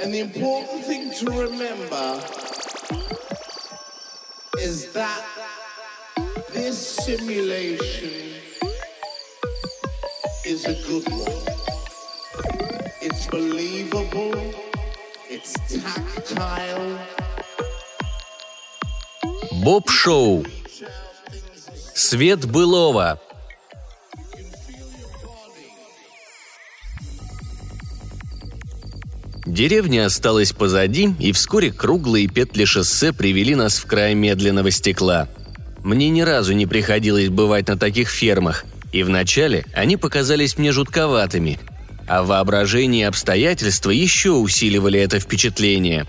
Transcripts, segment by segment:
And the important thing to remember is that this simulation is a good one. It's believable, it's tactile. Боб Шоу. Свет былого. Деревня осталась позади, и вскоре круглые петли шоссе привели нас в край медленного стекла. Мне ни разу не приходилось бывать на таких фермах, и вначале они показались мне жутковатыми, а воображение и обстоятельства еще усиливали это впечатление.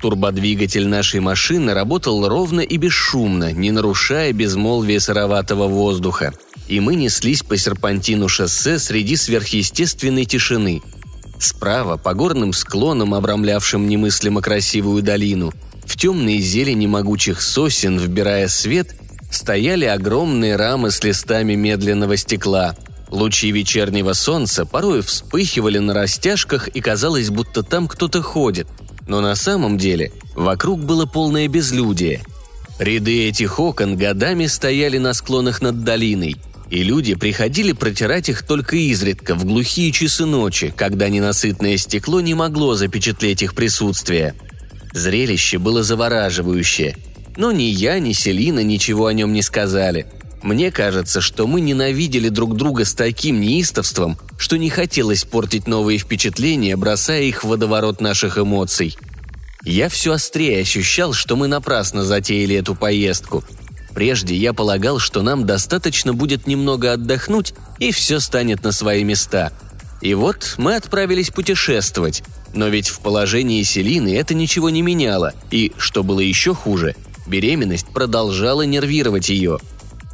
Турбодвигатель нашей машины работал ровно и бесшумно, не нарушая безмолвия сыроватого воздуха, и мы неслись по серпантину шоссе среди сверхъестественной тишины – Справа, по горным склонам, обрамлявшим немыслимо красивую долину, в темной зелени могучих сосен, вбирая свет, стояли огромные рамы с листами медленного стекла. Лучи вечернего солнца порой вспыхивали на растяжках, и казалось, будто там кто-то ходит. Но на самом деле вокруг было полное безлюдие. Ряды этих окон годами стояли на склонах над долиной – и люди приходили протирать их только изредка, в глухие часы ночи, когда ненасытное стекло не могло запечатлеть их присутствие. Зрелище было завораживающее. Но ни я, ни Селина ничего о нем не сказали. Мне кажется, что мы ненавидели друг друга с таким неистовством, что не хотелось портить новые впечатления, бросая их в водоворот наших эмоций. Я все острее ощущал, что мы напрасно затеяли эту поездку – Прежде я полагал, что нам достаточно будет немного отдохнуть, и все станет на свои места. И вот мы отправились путешествовать. Но ведь в положении Селины это ничего не меняло, и, что было еще хуже, беременность продолжала нервировать ее.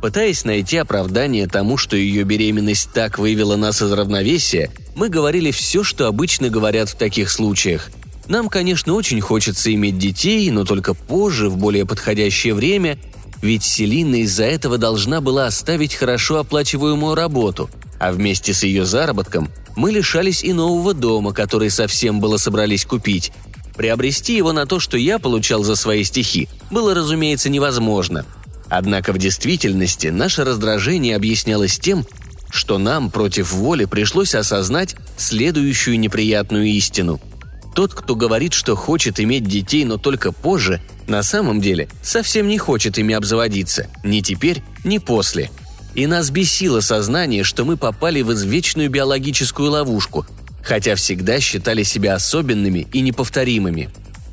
Пытаясь найти оправдание тому, что ее беременность так вывела нас из равновесия, мы говорили все, что обычно говорят в таких случаях. Нам, конечно, очень хочется иметь детей, но только позже, в более подходящее время, ведь Селина из-за этого должна была оставить хорошо оплачиваемую работу, а вместе с ее заработком мы лишались и нового дома, который совсем было собрались купить. Приобрести его на то, что я получал за свои стихи, было, разумеется, невозможно. Однако в действительности наше раздражение объяснялось тем, что нам против воли пришлось осознать следующую неприятную истину. Тот, кто говорит, что хочет иметь детей, но только позже, на самом деле совсем не хочет ими обзаводиться, ни теперь, ни после. И нас бесило сознание, что мы попали в извечную биологическую ловушку, хотя всегда считали себя особенными и неповторимыми.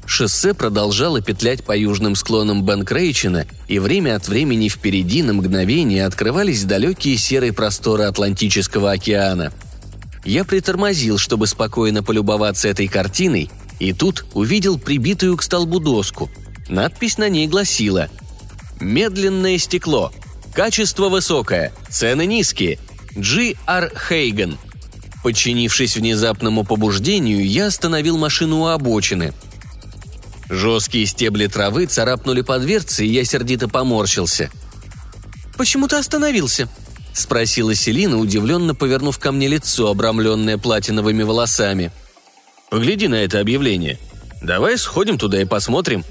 Шоссе продолжало петлять по южным склонам Бенкрейчена, и время от времени впереди на мгновение открывались далекие серые просторы Атлантического океана – я притормозил, чтобы спокойно полюбоваться этой картиной, и тут увидел прибитую к столбу доску. Надпись на ней гласила «Медленное стекло. Качество высокое. Цены низкие. Джи Ар Хейген». Подчинившись внезапному побуждению, я остановил машину у обочины. Жесткие стебли травы царапнули по дверце, и я сердито поморщился. «Почему ты остановился?» — спросила Селина, удивленно повернув ко мне лицо, обрамленное платиновыми волосами. «Погляди на это объявление. Давай сходим туда и посмотрим.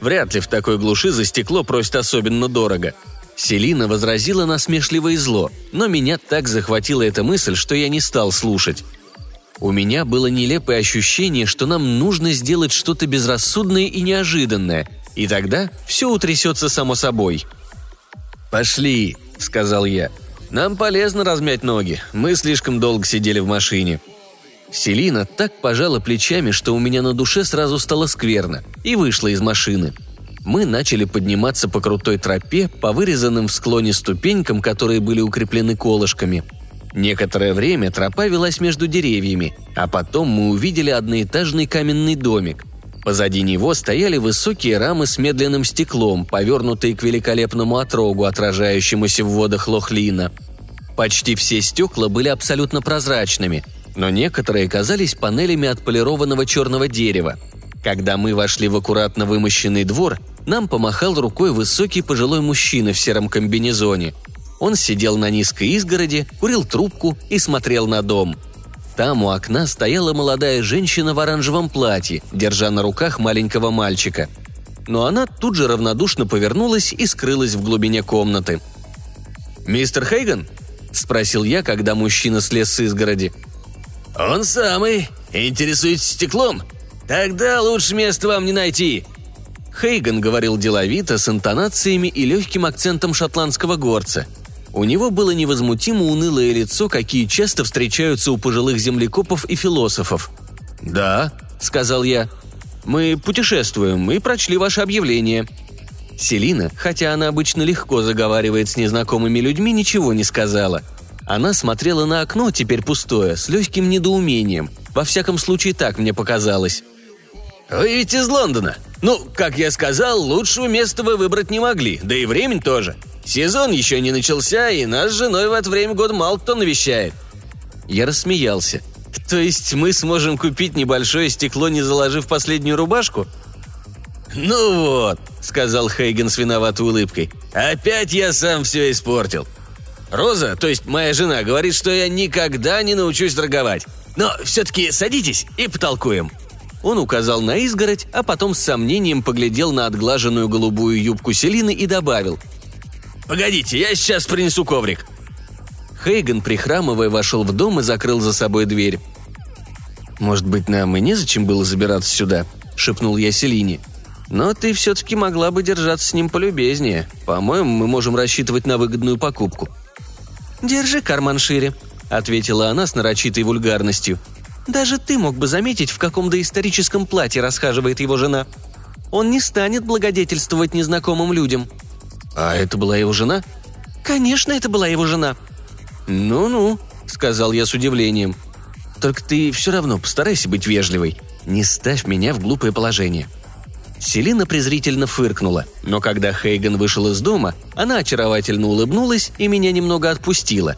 Вряд ли в такой глуши за стекло просят особенно дорого». Селина возразила насмешливо и зло, но меня так захватила эта мысль, что я не стал слушать. У меня было нелепое ощущение, что нам нужно сделать что-то безрассудное и неожиданное, и тогда все утрясется само собой. «Пошли», — сказал я. Нам полезно размять ноги. Мы слишком долго сидели в машине». Селина так пожала плечами, что у меня на душе сразу стало скверно, и вышла из машины. Мы начали подниматься по крутой тропе, по вырезанным в склоне ступенькам, которые были укреплены колышками. Некоторое время тропа велась между деревьями, а потом мы увидели одноэтажный каменный домик. Позади него стояли высокие рамы с медленным стеклом, повернутые к великолепному отрогу, отражающемуся в водах Лохлина. Почти все стекла были абсолютно прозрачными, но некоторые казались панелями отполированного черного дерева. Когда мы вошли в аккуратно вымощенный двор, нам помахал рукой высокий пожилой мужчина в сером комбинезоне. Он сидел на низкой изгороди, курил трубку и смотрел на дом. Там у окна стояла молодая женщина в оранжевом платье, держа на руках маленького мальчика. Но она тут же равнодушно повернулась и скрылась в глубине комнаты. «Мистер Хейган?» – спросил я, когда мужчина слез с изгороди. «Он самый. Интересуется стеклом? Тогда лучше места вам не найти». Хейган говорил деловито, с интонациями и легким акцентом шотландского горца – у него было невозмутимо унылое лицо, какие часто встречаются у пожилых землекопов и философов. «Да», — сказал я, — «мы путешествуем и прочли ваше объявление». Селина, хотя она обычно легко заговаривает с незнакомыми людьми, ничего не сказала. Она смотрела на окно, теперь пустое, с легким недоумением. Во всяком случае, так мне показалось. «Вы ведь из Лондона. Ну, как я сказал, лучшего места вы выбрать не могли, да и времени тоже. Сезон еще не начался, и нас с женой в это время года мало кто навещает». Я рассмеялся. «То есть мы сможем купить небольшое стекло, не заложив последнюю рубашку?» «Ну вот», — сказал Хейген с виноватой улыбкой, — «опять я сам все испортил. Роза, то есть моя жена, говорит, что я никогда не научусь торговать. Но все-таки садитесь и потолкуем». Он указал на изгородь, а потом с сомнением поглядел на отглаженную голубую юбку Селины и добавил – «Погодите, я сейчас принесу коврик». Хейган, прихрамывая, вошел в дом и закрыл за собой дверь. «Может быть, нам и незачем было забираться сюда?» – шепнул я Селине. «Но ты все-таки могла бы держаться с ним полюбезнее. По-моему, мы можем рассчитывать на выгодную покупку». «Держи карман шире», – ответила она с нарочитой вульгарностью. «Даже ты мог бы заметить, в каком доисторическом платье расхаживает его жена. Он не станет благодетельствовать незнакомым людям», «А это была его жена?» «Конечно, это была его жена». «Ну-ну», — сказал я с удивлением. «Только ты все равно постарайся быть вежливой. Не ставь меня в глупое положение». Селина презрительно фыркнула, но когда Хейган вышел из дома, она очаровательно улыбнулась и меня немного отпустила.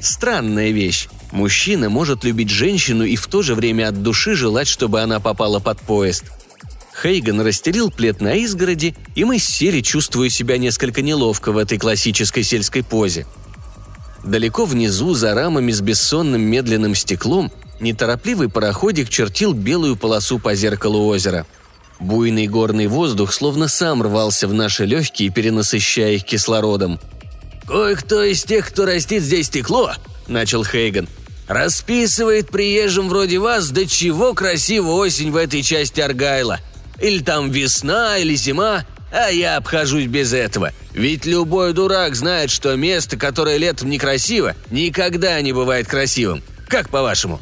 Странная вещь. Мужчина может любить женщину и в то же время от души желать, чтобы она попала под поезд – Хейган расстелил плед на изгороди, и мы сели, чувствуя себя несколько неловко в этой классической сельской позе. Далеко внизу, за рамами с бессонным медленным стеклом, неторопливый пароходик чертил белую полосу по зеркалу озера. Буйный горный воздух словно сам рвался в наши легкие, перенасыщая их кислородом. «Кое-кто из тех, кто растит здесь стекло», — начал Хейган, — «расписывает приезжим вроде вас, до чего красива осень в этой части Аргайла — или там весна, или зима, а я обхожусь без этого. Ведь любой дурак знает, что место, которое летом некрасиво, никогда не бывает красивым. Как по-вашему?»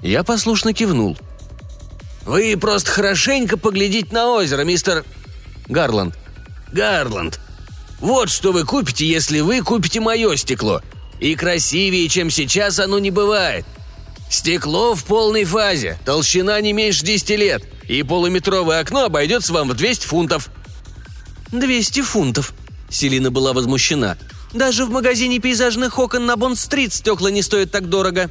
Я послушно кивнул. «Вы просто хорошенько поглядите на озеро, мистер...» «Гарланд». «Гарланд. Вот что вы купите, если вы купите мое стекло. И красивее, чем сейчас, оно не бывает. Стекло в полной фазе, толщина не меньше 10 лет, и полуметровое окно обойдется вам в 200 фунтов». «200 фунтов?» Селина была возмущена. «Даже в магазине пейзажных окон на Бонд-стрит стекла не стоят так дорого».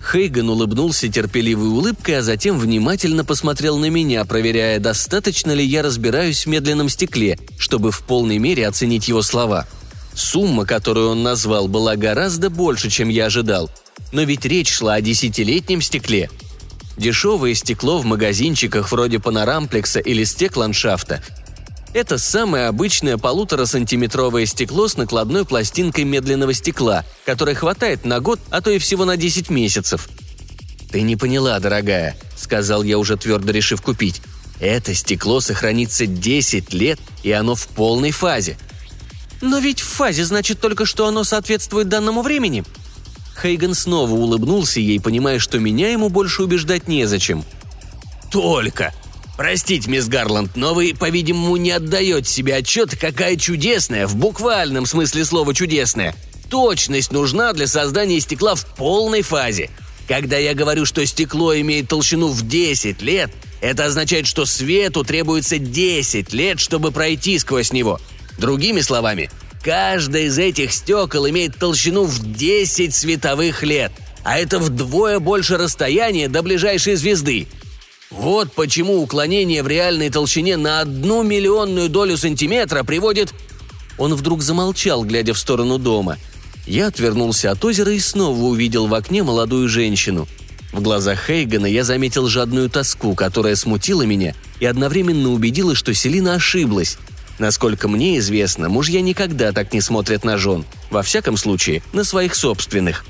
Хейган улыбнулся терпеливой улыбкой, а затем внимательно посмотрел на меня, проверяя, достаточно ли я разбираюсь в медленном стекле, чтобы в полной мере оценить его слова. Сумма, которую он назвал, была гораздо больше, чем я ожидал. Но ведь речь шла о десятилетнем стекле – Дешевое стекло в магазинчиках вроде панорамплекса или стекландшафта – это самое обычное полуторасантиметровое стекло с накладной пластинкой медленного стекла, которое хватает на год, а то и всего на 10 месяцев. «Ты не поняла, дорогая», – сказал я, уже твердо решив купить. «Это стекло сохранится 10 лет, и оно в полной фазе». «Но ведь в фазе значит только, что оно соответствует данному времени», Хейган снова улыбнулся ей, понимая, что меня ему больше убеждать незачем. «Только! Простите, мисс Гарланд, но вы, по-видимому, не отдаете себе отчет, какая чудесная, в буквальном смысле слова чудесная, точность нужна для создания стекла в полной фазе. Когда я говорю, что стекло имеет толщину в 10 лет, это означает, что свету требуется 10 лет, чтобы пройти сквозь него. Другими словами, Каждое из этих стекол имеет толщину в 10 световых лет, а это вдвое больше расстояния до ближайшей звезды. Вот почему уклонение в реальной толщине на одну миллионную долю сантиметра приводит... Он вдруг замолчал, глядя в сторону дома. Я отвернулся от озера и снова увидел в окне молодую женщину. В глазах Хейгана я заметил жадную тоску, которая смутила меня и одновременно убедила, что Селина ошиблась. Насколько мне известно, мужья никогда так не смотрят на жен, во всяком случае, на своих собственных.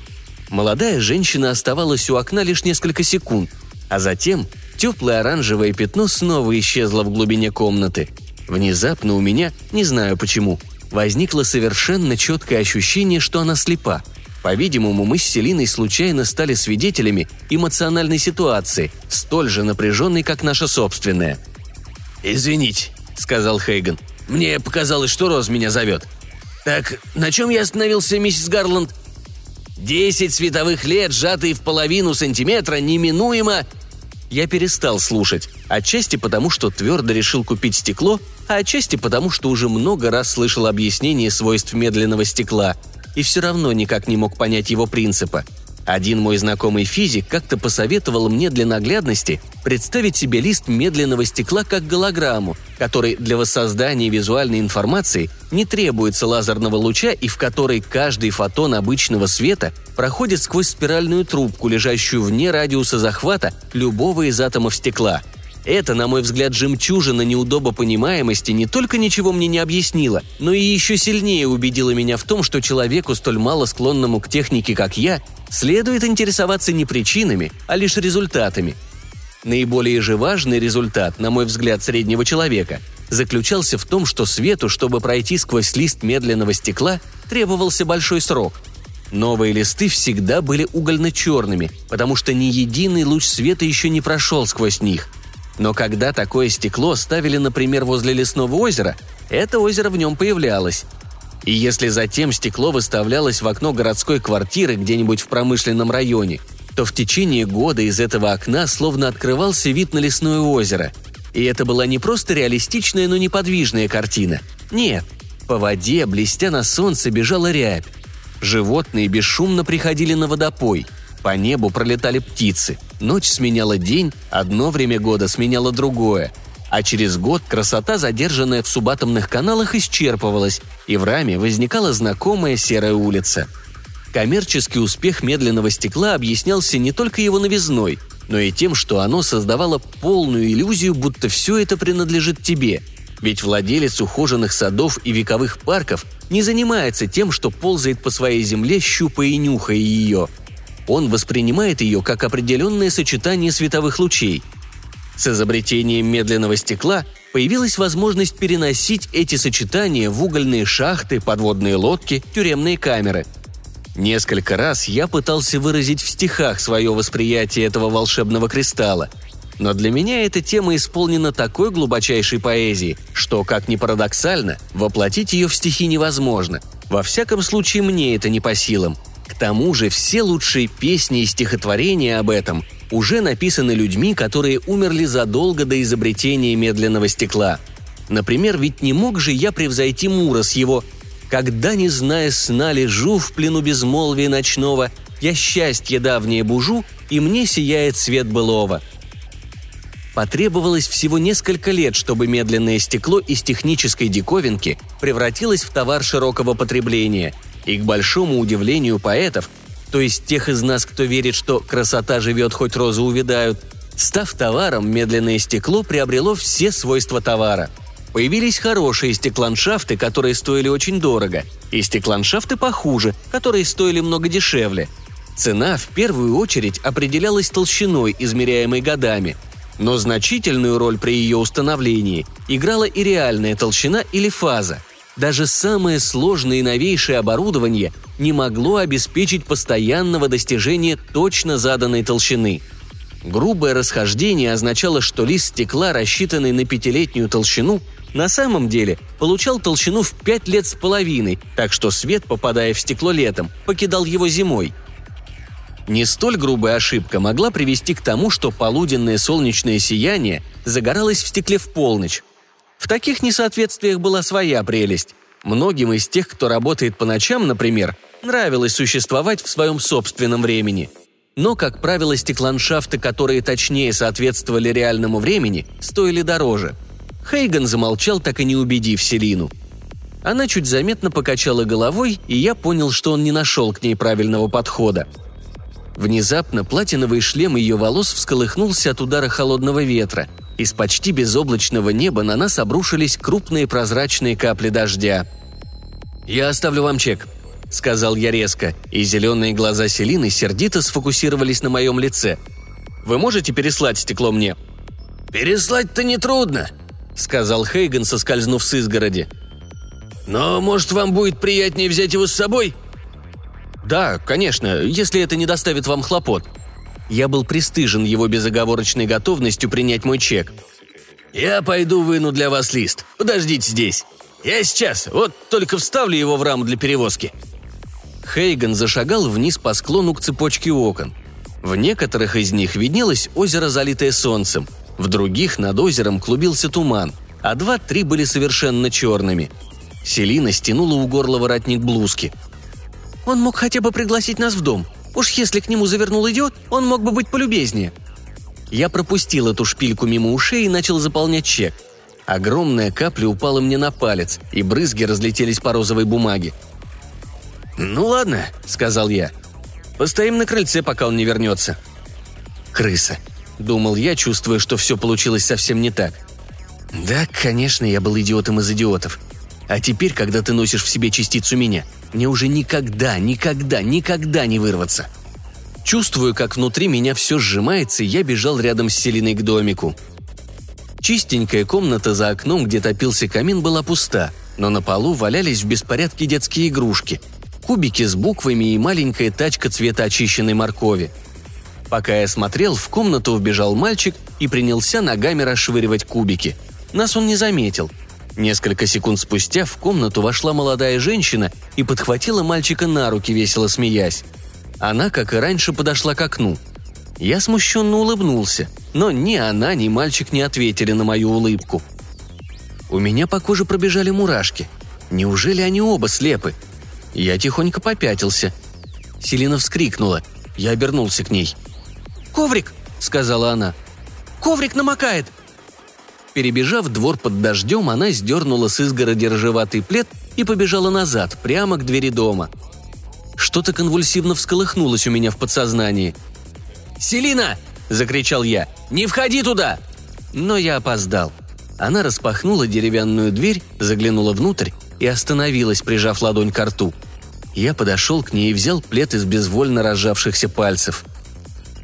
Молодая женщина оставалась у окна лишь несколько секунд, а затем теплое оранжевое пятно снова исчезло в глубине комнаты. Внезапно у меня, не знаю почему, возникло совершенно четкое ощущение, что она слепа. По-видимому, мы с Селиной случайно стали свидетелями эмоциональной ситуации, столь же напряженной, как наша собственная. «Извините», — сказал Хейган. «Мне показалось, что Роз меня зовет. Так, на чем я остановился, миссис Гарланд?» «Десять световых лет, сжатые в половину сантиметра, неминуемо...» Я перестал слушать, отчасти потому, что твердо решил купить стекло, а отчасти потому, что уже много раз слышал объяснение свойств медленного стекла, и все равно никак не мог понять его принципа. Один мой знакомый физик как-то посоветовал мне для наглядности представить себе лист медленного стекла как голограмму, который для воссоздания визуальной информации не требуется лазерного луча и в которой каждый фотон обычного света проходит сквозь спиральную трубку, лежащую вне радиуса захвата любого из атомов стекла – это, на мой взгляд, жемчужина неудобопонимаемости не только ничего мне не объяснила, но и еще сильнее убедила меня в том, что человеку, столь мало склонному к технике, как я, следует интересоваться не причинами, а лишь результатами. Наиболее же важный результат, на мой взгляд, среднего человека заключался в том, что свету, чтобы пройти сквозь лист медленного стекла, требовался большой срок. Новые листы всегда были угольно-черными, потому что ни единый луч света еще не прошел сквозь них – но когда такое стекло ставили, например, возле лесного озера, это озеро в нем появлялось. И если затем стекло выставлялось в окно городской квартиры где-нибудь в промышленном районе, то в течение года из этого окна словно открывался вид на лесное озеро. И это была не просто реалистичная, но неподвижная картина. Нет, по воде, блестя на солнце, бежала рябь. Животные бесшумно приходили на водопой – по небу пролетали птицы. Ночь сменяла день, одно время года сменяло другое. А через год красота, задержанная в субатомных каналах, исчерпывалась, и в раме возникала знакомая серая улица. Коммерческий успех медленного стекла объяснялся не только его новизной, но и тем, что оно создавало полную иллюзию, будто все это принадлежит тебе. Ведь владелец ухоженных садов и вековых парков не занимается тем, что ползает по своей земле, щупая и нюхая ее – он воспринимает ее как определенное сочетание световых лучей. С изобретением медленного стекла появилась возможность переносить эти сочетания в угольные шахты, подводные лодки, тюремные камеры. Несколько раз я пытался выразить в стихах свое восприятие этого волшебного кристалла, но для меня эта тема исполнена такой глубочайшей поэзией, что, как ни парадоксально, воплотить ее в стихи невозможно. Во всяком случае, мне это не по силам – к тому же все лучшие песни и стихотворения об этом уже написаны людьми, которые умерли задолго до изобретения медленного стекла. Например, ведь не мог же я превзойти Мура с его «Когда, не зная сна, лежу в плену безмолвия ночного, я счастье давнее бужу, и мне сияет свет былого». Потребовалось всего несколько лет, чтобы медленное стекло из технической диковинки превратилось в товар широкого потребления – и к большому удивлению поэтов, то есть тех из нас, кто верит, что красота живет, хоть розы увядают, став товаром, медленное стекло приобрело все свойства товара. Появились хорошие стекланшафты, которые стоили очень дорого, и стекланшафты похуже, которые стоили много дешевле. Цена в первую очередь определялась толщиной, измеряемой годами, но значительную роль при ее установлении играла и реальная толщина или фаза – даже самое сложное и новейшее оборудование не могло обеспечить постоянного достижения точно заданной толщины. Грубое расхождение означало, что лист стекла, рассчитанный на пятилетнюю толщину, на самом деле получал толщину в пять лет с половиной, так что свет, попадая в стекло летом, покидал его зимой. Не столь грубая ошибка могла привести к тому, что полуденное солнечное сияние загоралось в стекле в полночь, в таких несоответствиях была своя прелесть. Многим из тех, кто работает по ночам, например, нравилось существовать в своем собственном времени. Но, как правило, стекланшафты, которые точнее соответствовали реальному времени, стоили дороже. Хейган замолчал, так и не убедив Селину. Она чуть заметно покачала головой, и я понял, что он не нашел к ней правильного подхода. Внезапно платиновый шлем ее волос всколыхнулся от удара холодного ветра. Из почти безоблачного неба на нас обрушились крупные прозрачные капли дождя. «Я оставлю вам чек», — сказал я резко, и зеленые глаза Селины сердито сфокусировались на моем лице. «Вы можете переслать стекло мне?» «Переслать-то нетрудно», — сказал Хейган, соскользнув с изгороди. «Но, может, вам будет приятнее взять его с собой?» «Да, конечно, если это не доставит вам хлопот». Я был пристыжен его безоговорочной готовностью принять мой чек. «Я пойду выну для вас лист. Подождите здесь. Я сейчас, вот только вставлю его в раму для перевозки». Хейган зашагал вниз по склону к цепочке окон. В некоторых из них виднелось озеро, залитое солнцем, в других над озером клубился туман, а два-три были совершенно черными. Селина стянула у горла воротник блузки. «Он мог хотя бы пригласить нас в дом. Уж если к нему завернул идиот, он мог бы быть полюбезнее». Я пропустил эту шпильку мимо ушей и начал заполнять чек. Огромная капля упала мне на палец, и брызги разлетелись по розовой бумаге. «Ну ладно», — сказал я. «Постоим на крыльце, пока он не вернется». «Крыса», — думал я, чувствуя, что все получилось совсем не так. «Да, конечно, я был идиотом из идиотов. А теперь, когда ты носишь в себе частицу меня, мне уже никогда, никогда, никогда не вырваться». Чувствую, как внутри меня все сжимается, и я бежал рядом с Селиной к домику. Чистенькая комната за окном, где топился камин, была пуста, но на полу валялись в беспорядке детские игрушки. Кубики с буквами и маленькая тачка цвета очищенной моркови. Пока я смотрел, в комнату вбежал мальчик и принялся ногами расшвыривать кубики. Нас он не заметил – Несколько секунд спустя в комнату вошла молодая женщина и подхватила мальчика на руки, весело смеясь. Она, как и раньше, подошла к окну. Я смущенно улыбнулся, но ни она, ни мальчик не ответили на мою улыбку. У меня по коже пробежали мурашки. Неужели они оба слепы? Я тихонько попятился. Селина вскрикнула. Я обернулся к ней. «Коврик!» — сказала она. «Коврик намокает!» Перебежав двор под дождем, она сдернула с изгороди ржеватый плед и побежала назад, прямо к двери дома. Что-то конвульсивно всколыхнулось у меня в подсознании. «Селина!» – закричал я. «Не входи туда!» Но я опоздал. Она распахнула деревянную дверь, заглянула внутрь и остановилась, прижав ладонь к рту. Я подошел к ней и взял плед из безвольно разжавшихся пальцев.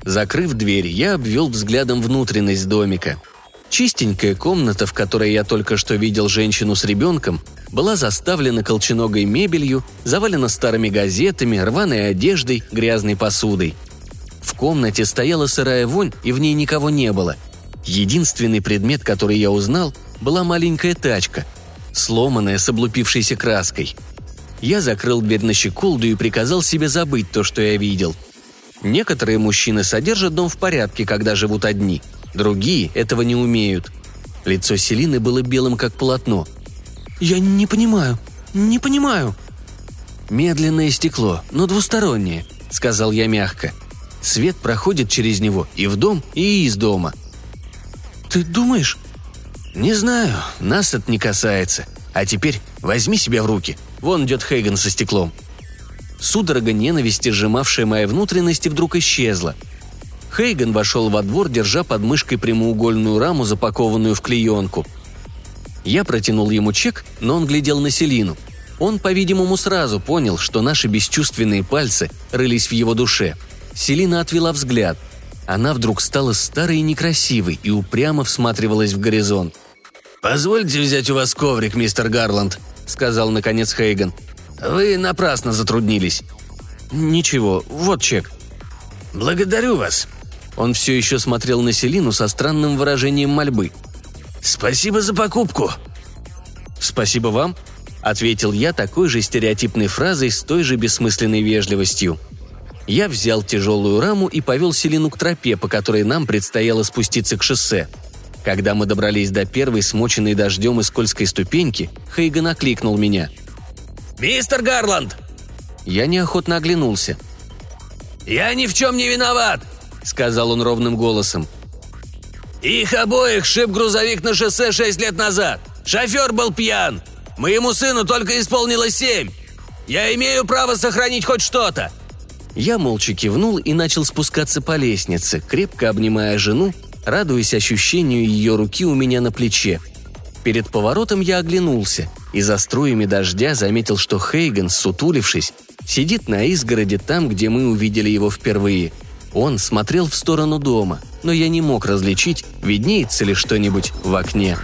Закрыв дверь, я обвел взглядом внутренность домика – Чистенькая комната, в которой я только что видел женщину с ребенком, была заставлена колченогой мебелью, завалена старыми газетами, рваной одеждой, грязной посудой. В комнате стояла сырая вонь, и в ней никого не было. Единственный предмет, который я узнал, была маленькая тачка, сломанная с облупившейся краской. Я закрыл дверь на щеколду и приказал себе забыть то, что я видел. Некоторые мужчины содержат дом в порядке, когда живут одни – Другие этого не умеют. Лицо Селины было белым, как полотно. «Я не понимаю, не понимаю». «Медленное стекло, но двустороннее», — сказал я мягко. «Свет проходит через него и в дом, и из дома». «Ты думаешь?» «Не знаю, нас это не касается. А теперь возьми себя в руки. Вон идет Хейган со стеклом». Судорога ненависти, сжимавшая мои внутренности, вдруг исчезла — Хейган вошел во двор, держа под мышкой прямоугольную раму, запакованную в клеенку. Я протянул ему чек, но он глядел на Селину. Он, по-видимому, сразу понял, что наши бесчувственные пальцы рылись в его душе. Селина отвела взгляд. Она вдруг стала старой и некрасивой и упрямо всматривалась в горизонт. «Позвольте взять у вас коврик, мистер Гарланд», — сказал наконец Хейган. «Вы напрасно затруднились». «Ничего, вот чек». «Благодарю вас», он все еще смотрел на Селину со странным выражением мольбы. «Спасибо за покупку!» «Спасибо вам», — ответил я такой же стереотипной фразой с той же бессмысленной вежливостью. Я взял тяжелую раму и повел Селину к тропе, по которой нам предстояло спуститься к шоссе. Когда мы добрались до первой смоченной дождем и скользкой ступеньки, Хейган окликнул меня. «Мистер Гарланд!» Я неохотно оглянулся. «Я ни в чем не виноват!» — сказал он ровным голосом. «Их обоих шип грузовик на шоссе шесть лет назад. Шофер был пьян. Моему сыну только исполнилось семь. Я имею право сохранить хоть что-то». Я молча кивнул и начал спускаться по лестнице, крепко обнимая жену, радуясь ощущению ее руки у меня на плече. Перед поворотом я оглянулся и за струями дождя заметил, что Хейган, сутулившись, сидит на изгороде там, где мы увидели его впервые. Он смотрел в сторону дома, но я не мог различить, виднеется ли что-нибудь в окне.